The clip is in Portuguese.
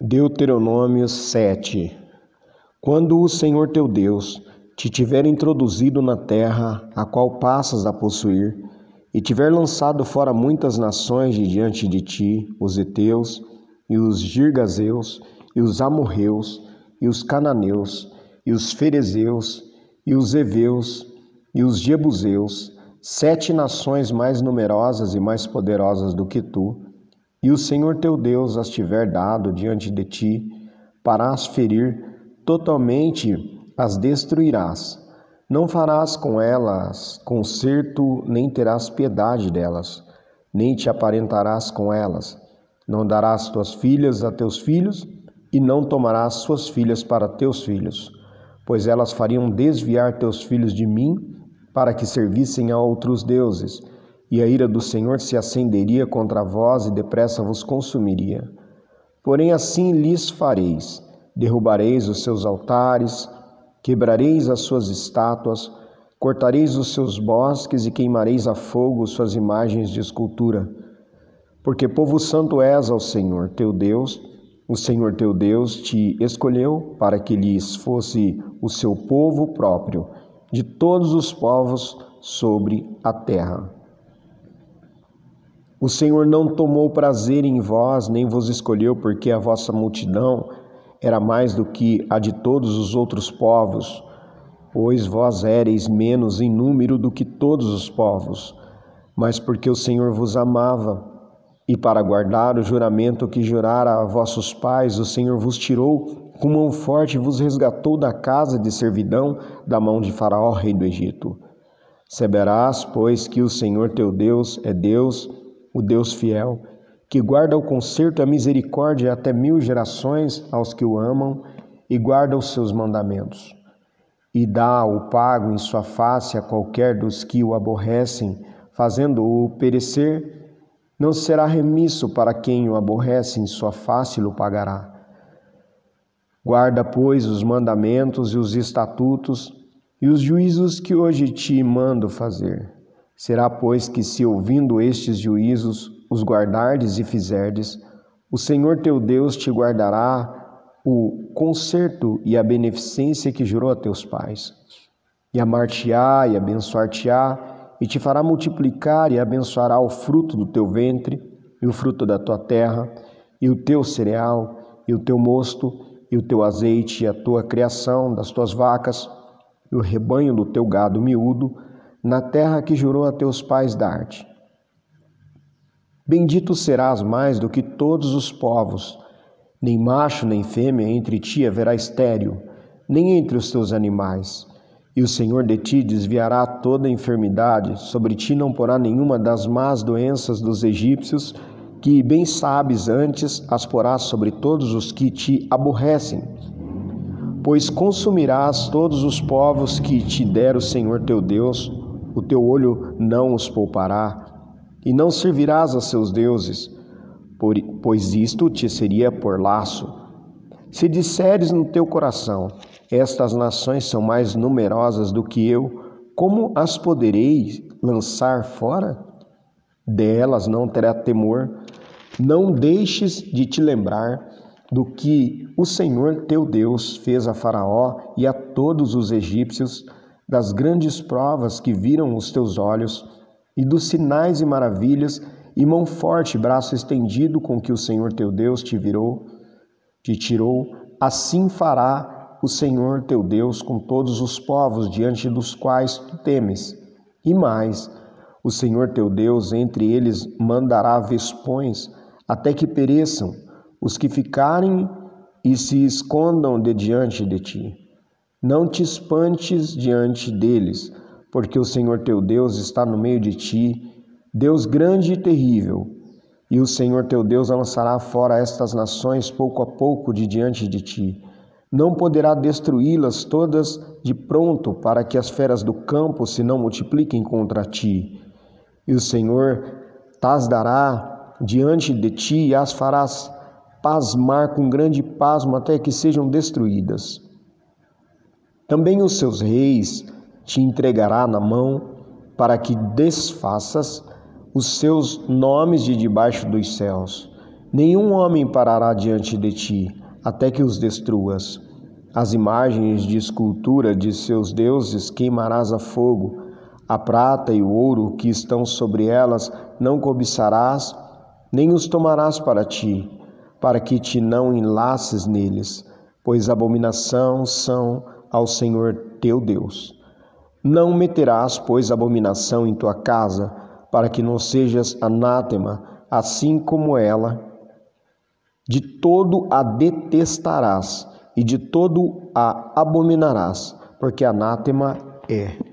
Deuteronômio 7 Quando o Senhor teu Deus te tiver introduzido na terra a qual passas a possuir, e tiver lançado fora muitas nações de diante de ti, os heteus, e os girgazeus, e os amorreus, e os cananeus, e os ferezeus, e os heveus, e os jebuseus, sete nações mais numerosas e mais poderosas do que tu, e o Senhor teu Deus as tiver dado diante de ti, para as ferir, totalmente as destruirás. Não farás com elas conserto, nem terás piedade delas, nem te aparentarás com elas. Não darás tuas filhas a teus filhos, e não tomarás suas filhas para teus filhos, pois elas fariam desviar teus filhos de mim, para que servissem a outros deuses e a ira do Senhor se acenderia contra vós e depressa vos consumiria. Porém, assim lhes fareis: derrubareis os seus altares, quebrareis as suas estátuas, cortareis os seus bosques e queimareis a fogo suas imagens de escultura. Porque povo santo és ao Senhor teu Deus, o Senhor teu Deus te escolheu para que lhes fosse o seu povo próprio, de todos os povos sobre a terra. O Senhor não tomou prazer em vós, nem vos escolheu, porque a vossa multidão era mais do que a de todos os outros povos, pois vós éreis menos em número do que todos os povos, mas porque o Senhor vos amava, e para guardar o juramento que jurara a vossos pais, o Senhor vos tirou com mão forte e vos resgatou da casa de servidão da mão de Faraó, rei do Egito. Saberás, pois, que o Senhor teu Deus é Deus o Deus fiel, que guarda o conserto e a misericórdia até mil gerações aos que o amam e guarda os seus mandamentos. E dá o pago em sua face a qualquer dos que o aborrecem, fazendo-o perecer, não será remisso para quem o aborrece, em sua face o pagará. Guarda, pois, os mandamentos e os estatutos e os juízos que hoje te mando fazer Será, pois, que se ouvindo estes juízos os guardardes e fizerdes, o Senhor teu Deus te guardará o conserto e a beneficência que jurou a teus pais. E amar-te-á e abençoar-te-á, e te fará multiplicar e abençoará o fruto do teu ventre, e o fruto da tua terra, e o teu cereal, e o teu mosto, e o teu azeite, e a tua criação das tuas vacas, e o rebanho do teu gado miúdo, na terra que jurou a teus pais dar-te. Bendito serás mais do que todos os povos, nem macho nem fêmea entre ti haverá estéril, nem entre os teus animais. E o Senhor de ti desviará toda enfermidade, sobre ti não porá nenhuma das más doenças dos egípcios, que bem sabes antes as porás sobre todos os que te aborrecem. Pois consumirás todos os povos que te der o Senhor teu Deus, o teu olho não os poupará, e não servirás a seus deuses, pois isto te seria por laço. Se disseres no teu coração, estas nações são mais numerosas do que eu, como as poderei lançar fora? Delas não terá temor. Não deixes de te lembrar do que o Senhor teu Deus fez a Faraó e a todos os egípcios das grandes provas que viram os teus olhos, e dos sinais e maravilhas, e mão forte, braço estendido com que o Senhor teu Deus te virou, te tirou, assim fará o Senhor teu Deus com todos os povos diante dos quais tu temes. E mais, o Senhor teu Deus entre eles mandará vespões, até que pereçam os que ficarem e se escondam de diante de ti. Não te espantes diante deles, porque o Senhor teu Deus está no meio de ti, Deus grande e terrível. E o Senhor teu Deus lançará fora estas nações pouco a pouco de diante de ti. Não poderá destruí-las todas de pronto, para que as feras do campo se não multipliquem contra ti. E o Senhor tas dará diante de ti e as farás pasmar com grande pasmo até que sejam destruídas. Também os seus reis te entregará na mão, para que desfaças os seus nomes de debaixo dos céus, Nenhum homem parará diante de ti, até que os destruas. As imagens de escultura de seus deuses queimarás a fogo. A prata e o ouro que estão sobre elas não cobiçarás, nem os tomarás para ti, para que te não enlaces neles, pois abominação são ao Senhor teu Deus. Não meterás, pois, abominação em tua casa, para que não sejas anátema, assim como ela. De todo a detestarás e de todo a abominarás, porque anátema é.